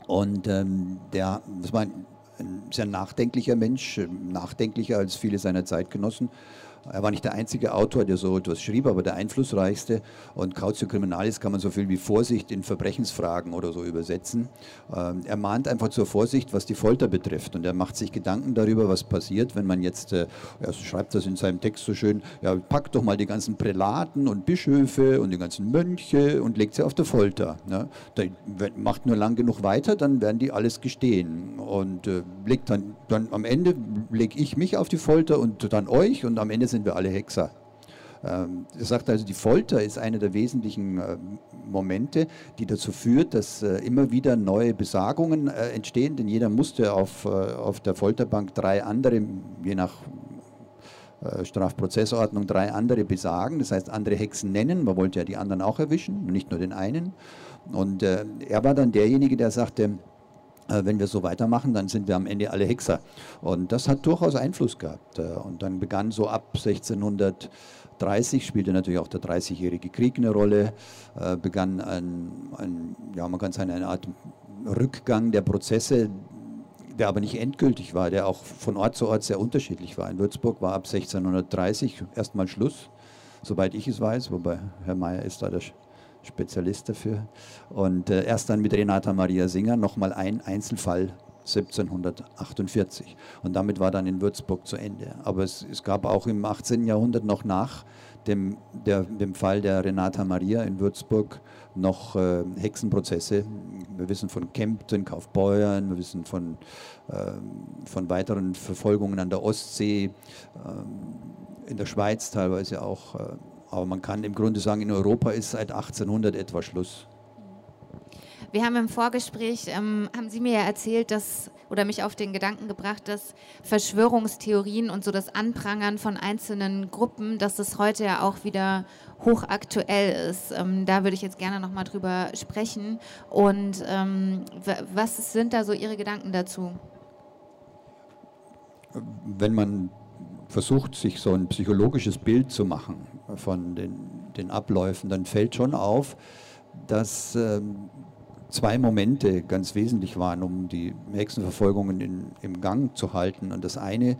Und ähm, der, das war ein ein sehr nachdenklicher Mensch, nachdenklicher als viele seiner Zeitgenossen. Er war nicht der einzige Autor, der so etwas schrieb, aber der einflussreichste. Und Cautio Criminalis kann man so viel wie Vorsicht in Verbrechensfragen oder so übersetzen. Ähm, er mahnt einfach zur Vorsicht, was die Folter betrifft. Und er macht sich Gedanken darüber, was passiert, wenn man jetzt, äh, er schreibt das in seinem Text so schön, ja, packt doch mal die ganzen Prälaten und Bischöfe und die ganzen Mönche und legt sie auf der Folter. Ne? Macht nur lang genug weiter, dann werden die alles gestehen. Und äh, legt dann, dann am Ende lege ich mich auf die Folter und dann euch und am Ende sind wir alle Hexer. Ähm, er sagt also, die Folter ist eine der wesentlichen äh, Momente, die dazu führt, dass äh, immer wieder neue Besagungen äh, entstehen, denn jeder musste auf, auf der Folterbank drei andere, je nach Strafprozessordnung, drei andere besagen, das heißt andere Hexen nennen, man wollte ja die anderen auch erwischen, nicht nur den einen. Und er war dann derjenige, der sagte, wenn wir so weitermachen, dann sind wir am Ende alle Hexer. Und das hat durchaus Einfluss gehabt. Äh, und dann begann so ab 1630, spielte natürlich auch der Dreißigjährige Krieg eine Rolle, äh, begann ein, ein, ja, man kann sagen, eine Art Rückgang der Prozesse, der aber nicht endgültig war, der auch von Ort zu Ort sehr unterschiedlich war. In Würzburg war ab 1630 erstmal Schluss, soweit ich es weiß, wobei Herr Mayer ist da der Spezialist dafür. Und äh, erst dann mit Renata Maria Singer nochmal ein Einzelfall 1748. Und damit war dann in Würzburg zu Ende. Aber es, es gab auch im 18. Jahrhundert noch nach dem, der, dem Fall der Renata Maria in Würzburg noch äh, Hexenprozesse wir wissen von Kempten, Kaufbeuern, wir wissen von, ähm, von weiteren Verfolgungen an der Ostsee, ähm, in der Schweiz teilweise auch. Aber man kann im Grunde sagen, in Europa ist seit 1800 etwa Schluss. Wir haben im Vorgespräch, ähm, haben Sie mir ja erzählt, dass, oder mich auf den Gedanken gebracht, dass Verschwörungstheorien und so das Anprangern von einzelnen Gruppen, dass das heute ja auch wieder hochaktuell ist. Ähm, da würde ich jetzt gerne nochmal drüber sprechen. Und ähm, was sind da so Ihre Gedanken dazu? Wenn man versucht, sich so ein psychologisches Bild zu machen von den, den Abläufen, dann fällt schon auf, dass ähm, zwei Momente ganz wesentlich waren, um die Hexenverfolgungen in, im Gang zu halten. Und das eine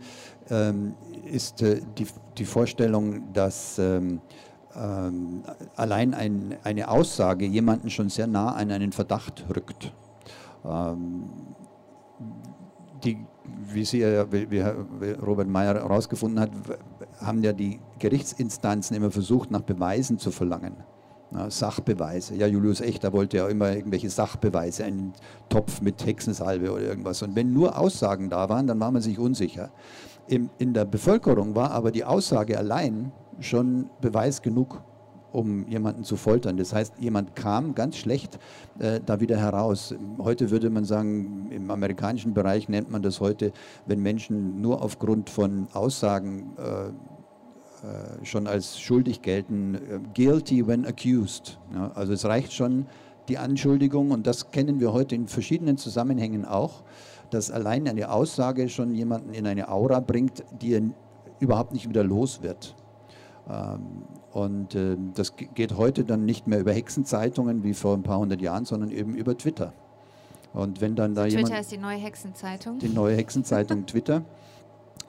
ähm, ist äh, die, die Vorstellung, dass ähm, allein ein, eine Aussage jemanden schon sehr nah an einen Verdacht rückt. Die, wie, Sie, wie Robert Meyer herausgefunden hat, haben ja die Gerichtsinstanzen immer versucht, nach Beweisen zu verlangen. Na, Sachbeweise. Ja, Julius Echter wollte ja immer irgendwelche Sachbeweise, einen Topf mit Hexensalbe oder irgendwas. Und wenn nur Aussagen da waren, dann war man sich unsicher. Im, in der Bevölkerung war aber die Aussage allein schon Beweis genug, um jemanden zu foltern. Das heißt, jemand kam ganz schlecht äh, da wieder heraus. Heute würde man sagen, im amerikanischen Bereich nennt man das heute, wenn Menschen nur aufgrund von Aussagen äh, äh, schon als schuldig gelten, äh, guilty when accused. Ja, also es reicht schon die Anschuldigung und das kennen wir heute in verschiedenen Zusammenhängen auch, dass allein eine Aussage schon jemanden in eine Aura bringt, die er überhaupt nicht wieder los wird. Ähm, und äh, das geht heute dann nicht mehr über Hexenzeitungen wie vor ein paar hundert Jahren, sondern eben über Twitter. Und wenn dann da Twitter jemand. ist die neue Hexenzeitung. Die neue Hexenzeitung Twitter.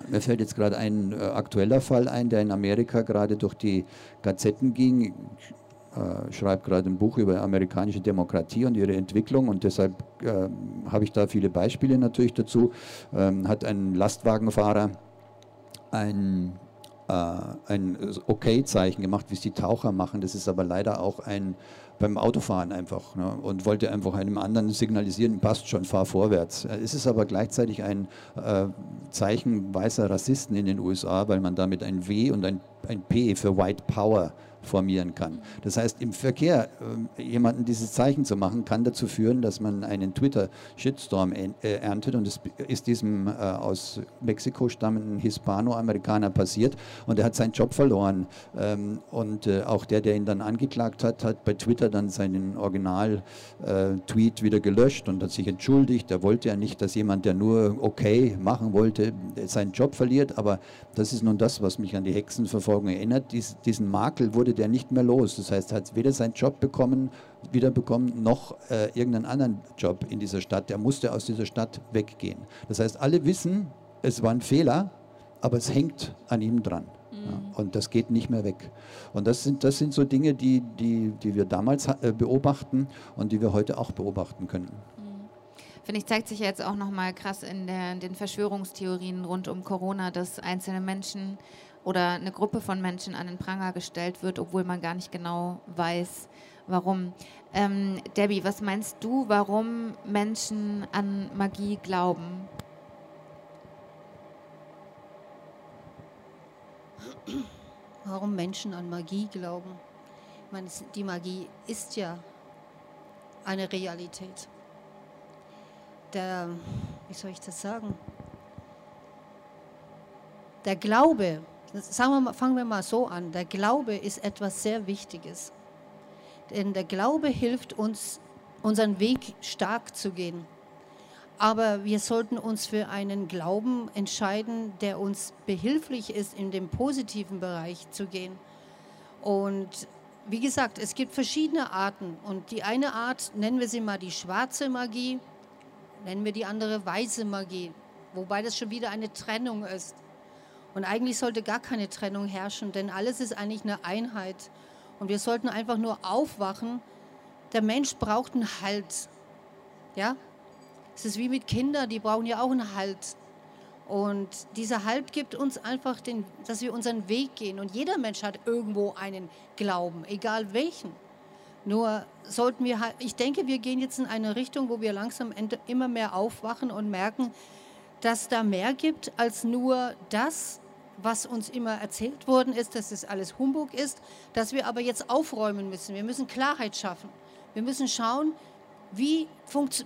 Mir fällt jetzt gerade ein äh, aktueller Fall ein, der in Amerika gerade durch die Gazetten ging. Ich äh, schreibe gerade ein Buch über amerikanische Demokratie und ihre Entwicklung und deshalb äh, habe ich da viele Beispiele natürlich dazu. Ähm, hat ein Lastwagenfahrer ein ein Okay-Zeichen gemacht, wie es die Taucher machen. Das ist aber leider auch ein beim Autofahren einfach ne, und wollte einfach einem anderen signalisieren, passt schon, fahr vorwärts. Es ist aber gleichzeitig ein äh, Zeichen weißer Rassisten in den USA, weil man damit ein W und ein, ein P für White Power formieren kann. Das heißt, im Verkehr äh, jemanden dieses Zeichen zu machen, kann dazu führen, dass man einen Twitter-Shitstorm äh, erntet und es ist diesem äh, aus Mexiko stammenden Hispano-Amerikaner passiert und er hat seinen Job verloren ähm, und äh, auch der, der ihn dann angeklagt hat, hat bei Twitter dann seinen Original-Tweet wieder gelöscht und hat sich entschuldigt. Er wollte ja nicht, dass jemand, der nur okay machen wollte, seinen Job verliert, aber das ist nun das, was mich an die Hexenverfolgung erinnert. Dies, diesen Makel wurde der nicht mehr los. Das heißt, er hat weder seinen Job bekommen, wiederbekommen, noch äh, irgendeinen anderen Job in dieser Stadt. Er musste aus dieser Stadt weggehen. Das heißt, alle wissen, es war ein Fehler, aber es hängt an ihm dran. Ja, mhm. und das geht nicht mehr weg. Und das sind, das sind so Dinge, die, die, die wir damals äh, beobachten und die wir heute auch beobachten können. Mhm. Finde ich, zeigt sich jetzt auch nochmal krass in, der, in den Verschwörungstheorien rund um Corona, dass einzelne Menschen oder eine Gruppe von Menschen an den Pranger gestellt wird, obwohl man gar nicht genau weiß, warum. Ähm, Debbie, was meinst du, warum Menschen an Magie glauben? Warum Menschen an Magie glauben? Ich meine, die Magie ist ja eine Realität. Der, wie soll ich das sagen? Der Glaube Sagen wir mal, fangen wir mal so an. Der Glaube ist etwas sehr Wichtiges. Denn der Glaube hilft uns, unseren Weg stark zu gehen. Aber wir sollten uns für einen Glauben entscheiden, der uns behilflich ist, in dem positiven Bereich zu gehen. Und wie gesagt, es gibt verschiedene Arten. Und die eine Art, nennen wir sie mal die schwarze Magie, nennen wir die andere weiße Magie. Wobei das schon wieder eine Trennung ist. Und eigentlich sollte gar keine Trennung herrschen, denn alles ist eigentlich eine Einheit. Und wir sollten einfach nur aufwachen. Der Mensch braucht einen Halt. Ja? Es ist wie mit Kindern, die brauchen ja auch einen Halt. Und dieser Halt gibt uns einfach, den, dass wir unseren Weg gehen. Und jeder Mensch hat irgendwo einen Glauben, egal welchen. Nur sollten wir halt, ich denke, wir gehen jetzt in eine Richtung, wo wir langsam immer mehr aufwachen und merken, dass da mehr gibt als nur das, was uns immer erzählt worden ist, dass es alles Humbug ist, dass wir aber jetzt aufräumen müssen. Wir müssen Klarheit schaffen. Wir müssen schauen, wie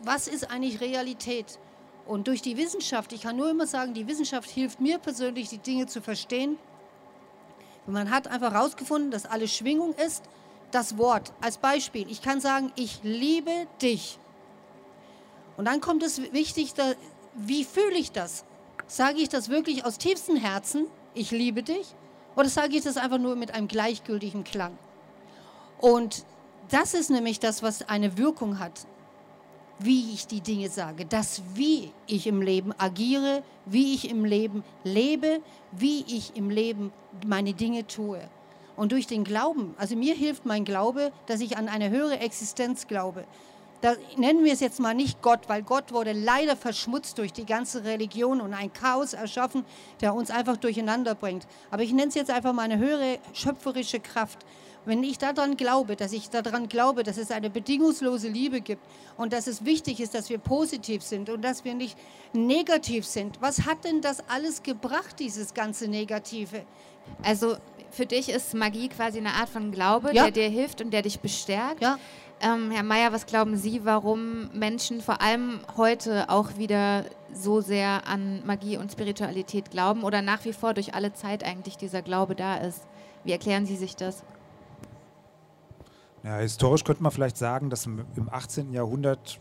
was ist eigentlich Realität. Und durch die Wissenschaft, ich kann nur immer sagen, die Wissenschaft hilft mir persönlich, die Dinge zu verstehen. Man hat einfach herausgefunden, dass alles Schwingung ist. Das Wort als Beispiel. Ich kann sagen, ich liebe dich. Und dann kommt es wichtig, wie fühle ich das? Sage ich das wirklich aus tiefstem Herzen, ich liebe dich? Oder sage ich das einfach nur mit einem gleichgültigen Klang? Und das ist nämlich das, was eine Wirkung hat wie ich die Dinge sage, das wie ich im Leben agiere, wie ich im Leben lebe, wie ich im Leben meine Dinge tue. Und durch den Glauben, also mir hilft mein Glaube, dass ich an eine höhere Existenz glaube. Da nennen wir es jetzt mal nicht Gott, weil Gott wurde leider verschmutzt durch die ganze Religion und ein Chaos erschaffen, der uns einfach durcheinander bringt. Aber ich nenne es jetzt einfach mal eine höhere schöpferische Kraft. Wenn ich daran glaube, dass ich daran glaube, dass es eine bedingungslose Liebe gibt und dass es wichtig ist, dass wir positiv sind und dass wir nicht negativ sind, was hat denn das alles gebracht, dieses ganze Negative? Also für dich ist Magie quasi eine Art von Glaube, ja. der dir hilft und der dich bestärkt. Ja. Ähm, Herr Mayer, was glauben Sie, warum Menschen vor allem heute auch wieder so sehr an Magie und Spiritualität glauben oder nach wie vor durch alle Zeit eigentlich dieser Glaube da ist? Wie erklären Sie sich das? Ja, historisch könnte man vielleicht sagen, dass im, 18. Jahrhundert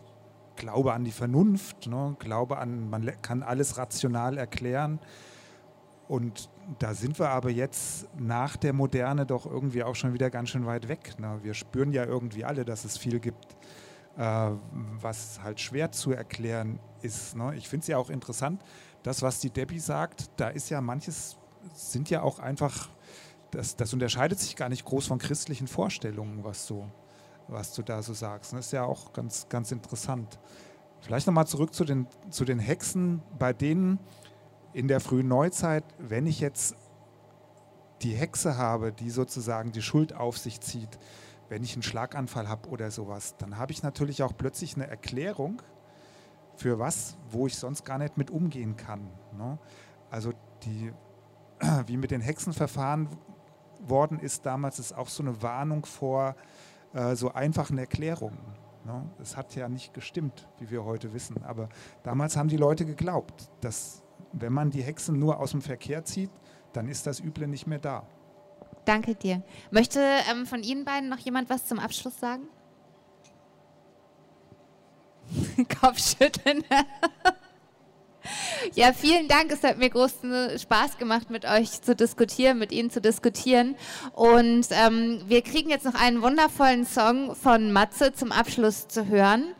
Glaube an die Vernunft, ne, Glaube an, man kann alles rational erklären. Und da sind wir aber jetzt nach der Moderne doch irgendwie auch schon wieder ganz schön weit weg. Ne? Wir spüren ja irgendwie alle, dass es viel gibt, äh, was halt schwer zu erklären ist. Ne? Ich finde es ja auch interessant, das, was die Debbie sagt, da ist ja manches, sind ja auch einfach das, das unterscheidet sich gar nicht groß von christlichen Vorstellungen, was du, was du da so sagst. Das ist ja auch ganz, ganz interessant. Vielleicht nochmal zurück zu den, zu den Hexen, bei denen in der frühen Neuzeit, wenn ich jetzt die Hexe habe, die sozusagen die Schuld auf sich zieht, wenn ich einen Schlaganfall habe oder sowas, dann habe ich natürlich auch plötzlich eine Erklärung für was, wo ich sonst gar nicht mit umgehen kann. Ne? Also die, wie mit den Hexenverfahren, worden ist damals, ist auch so eine Warnung vor äh, so einfachen Erklärungen. Ne? Es hat ja nicht gestimmt, wie wir heute wissen. Aber damals haben die Leute geglaubt, dass wenn man die Hexen nur aus dem Verkehr zieht, dann ist das Üble nicht mehr da. Danke dir. Möchte ähm, von Ihnen beiden noch jemand was zum Abschluss sagen? Kopfschütteln. Ja, vielen Dank. Es hat mir großen Spaß gemacht, mit euch zu diskutieren, mit Ihnen zu diskutieren. Und ähm, wir kriegen jetzt noch einen wundervollen Song von Matze zum Abschluss zu hören.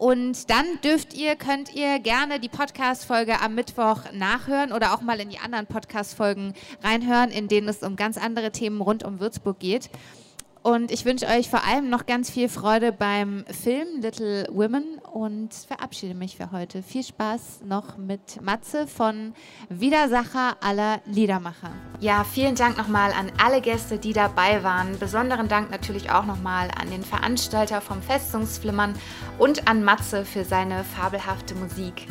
Und dann dürft ihr, könnt ihr gerne die Podcast-Folge am Mittwoch nachhören oder auch mal in die anderen Podcast-Folgen reinhören, in denen es um ganz andere Themen rund um Würzburg geht. Und ich wünsche euch vor allem noch ganz viel Freude beim Film Little Women und verabschiede mich für heute. Viel Spaß noch mit Matze von Widersacher aller Liedermacher. Ja, vielen Dank nochmal an alle Gäste, die dabei waren. Besonderen Dank natürlich auch nochmal an den Veranstalter vom Festungsflimmern und an Matze für seine fabelhafte Musik.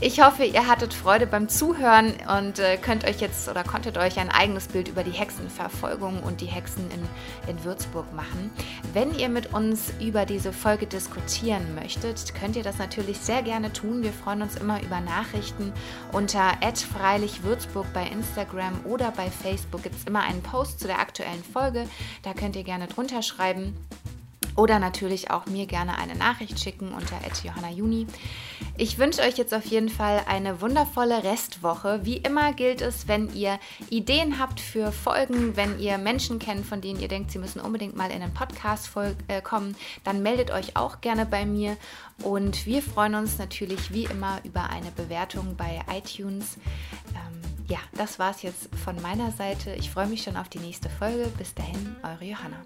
Ich hoffe, ihr hattet Freude beim Zuhören und äh, könnt euch jetzt oder konntet euch ein eigenes Bild über die Hexenverfolgung und die Hexen in, in Würzburg machen. Wenn ihr mit uns über diese Folge diskutieren möchtet, könnt ihr das natürlich sehr gerne tun. Wir freuen uns immer über Nachrichten. Unter @freilichwürzburg bei Instagram oder bei Facebook gibt es immer einen Post zu der aktuellen Folge. Da könnt ihr gerne drunter schreiben. Oder natürlich auch mir gerne eine Nachricht schicken unter @johannajuni. Ich wünsche euch jetzt auf jeden Fall eine wundervolle Restwoche. Wie immer gilt es, wenn ihr Ideen habt für Folgen, wenn ihr Menschen kennt, von denen ihr denkt, sie müssen unbedingt mal in einen Podcast äh, kommen, dann meldet euch auch gerne bei mir. Und wir freuen uns natürlich wie immer über eine Bewertung bei iTunes. Ähm, ja, das war es jetzt von meiner Seite. Ich freue mich schon auf die nächste Folge. Bis dahin, eure Johanna.